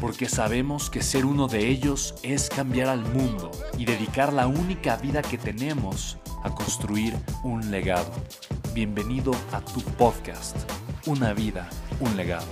porque sabemos que ser uno de ellos es cambiar al mundo y dedicar la única vida que tenemos a construir un legado. Bienvenido a tu podcast, Una vida, un legado.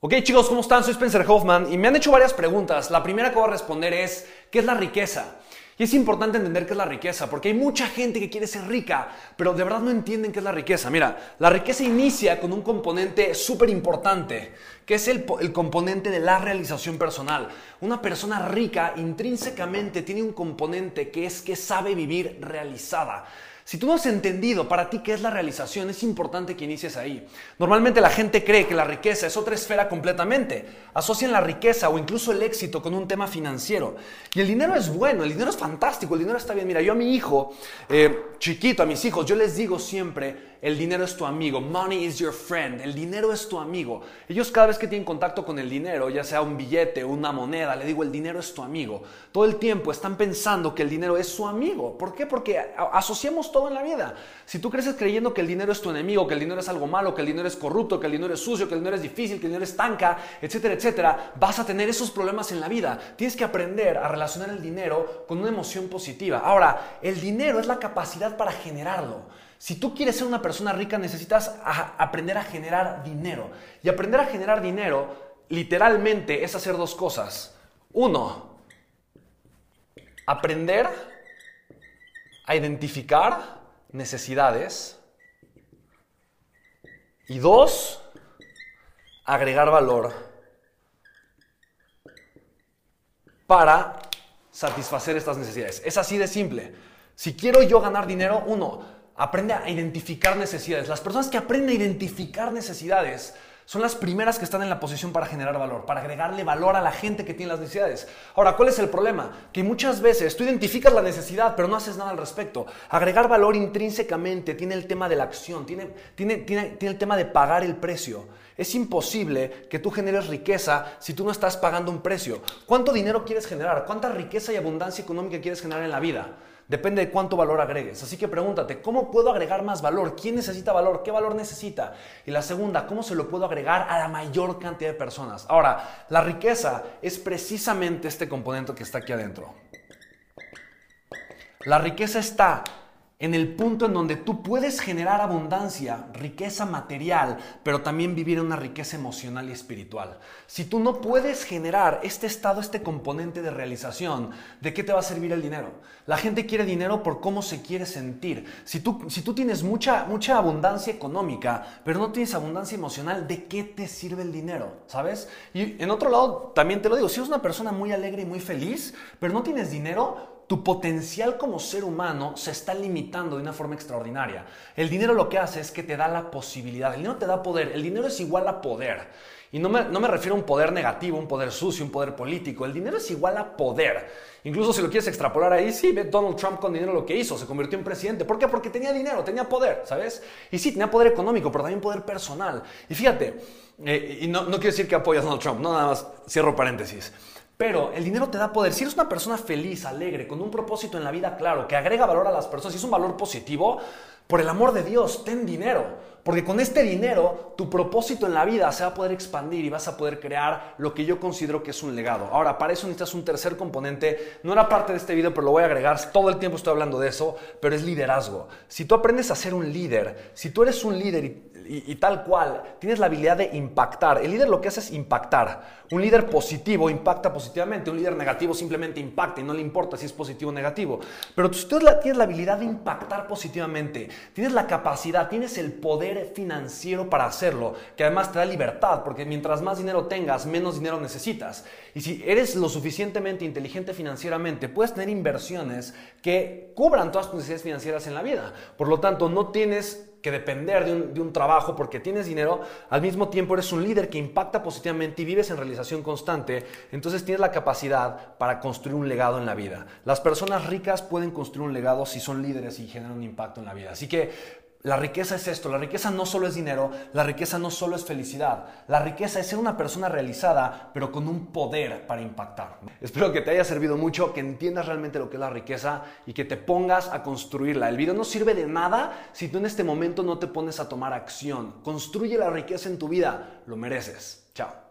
Ok chicos, ¿cómo están? Soy Spencer Hoffman y me han hecho varias preguntas. La primera que voy a responder es, ¿qué es la riqueza? Y es importante entender qué es la riqueza, porque hay mucha gente que quiere ser rica, pero de verdad no entienden qué es la riqueza. Mira, la riqueza inicia con un componente súper importante, que es el, el, componente de la realización personal. Una persona rica intrínsecamente tiene un componente que es que sabe vivir realizada. Si tú no has entendido para ti qué es la realización, es importante que inicies ahí. Normalmente la gente cree que la riqueza es otra esfera completamente. Asocian la riqueza o incluso el éxito con un tema financiero. Y el dinero es bueno, el dinero es fantástico, el dinero está bien. Mira, yo a mi hijo, eh, chiquito, a mis hijos, yo les digo siempre, el dinero es tu amigo. Money is your friend. El dinero es tu amigo. Ellos cada vez que tienen contacto con el dinero, ya sea un billete una moneda, le digo, el dinero es tu amigo. Todo el tiempo están pensando que el dinero es su amigo. ¿Por qué? Porque asociamos todo en la vida. Si tú creces creyendo que el dinero es tu enemigo, que el dinero es algo malo, que el dinero es corrupto, que el dinero es sucio, que el dinero es difícil, que el dinero es tanca, etcétera, etcétera, vas a tener esos problemas en la vida. Tienes que aprender a relacionar el dinero con una emoción positiva. Ahora, el dinero es la capacidad para generarlo. Si tú quieres ser una persona rica, necesitas aprender a generar dinero. Y aprender a generar dinero, literalmente, es hacer dos cosas. Uno, aprender a identificar necesidades. Y dos, agregar valor para satisfacer estas necesidades. Es así de simple. Si quiero yo ganar dinero, uno, aprende a identificar necesidades. Las personas que aprenden a identificar necesidades son las primeras que están en la posición para generar valor, para agregarle valor a la gente que tiene las necesidades. Ahora, ¿cuál es el problema? Que muchas veces tú identificas la necesidad, pero no haces nada al respecto. Agregar valor intrínsecamente tiene el tema de la acción, tiene, tiene, tiene, tiene el tema de pagar el precio. Es imposible que tú generes riqueza si tú no estás pagando un precio. ¿Cuánto dinero quieres generar? ¿Cuánta riqueza y abundancia económica quieres generar en la vida? Depende de cuánto valor agregues. Así que pregúntate, ¿cómo puedo agregar más valor? ¿Quién necesita valor? ¿Qué valor necesita? Y la segunda, ¿cómo se lo puedo agregar a la mayor cantidad de personas? Ahora, la riqueza es precisamente este componente que está aquí adentro. La riqueza está en el punto en donde tú puedes generar abundancia, riqueza material, pero también vivir una riqueza emocional y espiritual. Si tú no puedes generar este estado, este componente de realización, ¿de qué te va a servir el dinero? La gente quiere dinero por cómo se quiere sentir. Si tú, si tú tienes mucha, mucha abundancia económica, pero no tienes abundancia emocional, ¿de qué te sirve el dinero? ¿Sabes? Y en otro lado, también te lo digo, si eres una persona muy alegre y muy feliz, pero no tienes dinero, tu potencial como ser humano se está limitando de una forma extraordinaria. El dinero lo que hace es que te da la posibilidad. El dinero te da poder. El dinero es igual a poder. Y no me, no me refiero a un poder negativo, un poder sucio, un poder político. El dinero es igual a poder. Incluso si lo quieres extrapolar ahí, sí, ve Donald Trump con dinero lo que hizo, se convirtió en presidente. ¿Por qué? Porque tenía dinero, tenía poder, ¿sabes? Y sí, tenía poder económico, pero también poder personal. Y fíjate, eh, y no, no quiero decir que apoyas a Donald Trump, no, nada más cierro paréntesis. Pero el dinero te da poder. Si eres una persona feliz, alegre, con un propósito en la vida claro, que agrega valor a las personas y es un valor positivo, por el amor de Dios, ten dinero. Porque con este dinero, tu propósito en la vida se va a poder expandir y vas a poder crear lo que yo considero que es un legado. Ahora, para eso necesitas un tercer componente. No era parte de este video, pero lo voy a agregar. Todo el tiempo estoy hablando de eso, pero es liderazgo. Si tú aprendes a ser un líder, si tú eres un líder y y, tal cual, tienes la habilidad de impactar. El líder lo que hace es impactar. Un líder positivo impacta positivamente, un líder negativo simplemente impacta y no le importa si es positivo o negativo. Pero tú tienes la habilidad de impactar positivamente, tienes la capacidad, tienes el poder financiero para hacerlo, que además te da libertad, porque mientras más dinero tengas, menos dinero necesitas. Y si eres lo suficientemente inteligente financieramente, puedes tener inversiones que cubran todas tus necesidades financieras en la vida. Por lo tanto, no tienes que depender de un, trabajo porque tienes dinero, al mismo tiempo eres un líder que impacta positivamente y vives en realización constante, entonces tienes la capacidad para construir un legado en la vida. Las personas ricas pueden construir un legado si son líderes y generan un impacto en la vida. Así que la riqueza es esto, la riqueza no solo es dinero, la riqueza no solo es felicidad, la riqueza es ser una persona realizada, pero con un poder para impactar. Espero que te haya servido mucho, que entiendas realmente lo que es la riqueza y que te pongas a construirla. El video no sirve de nada si tú en este momento no te pones a tomar acción. Construye la riqueza en tu vida, lo mereces. Chao.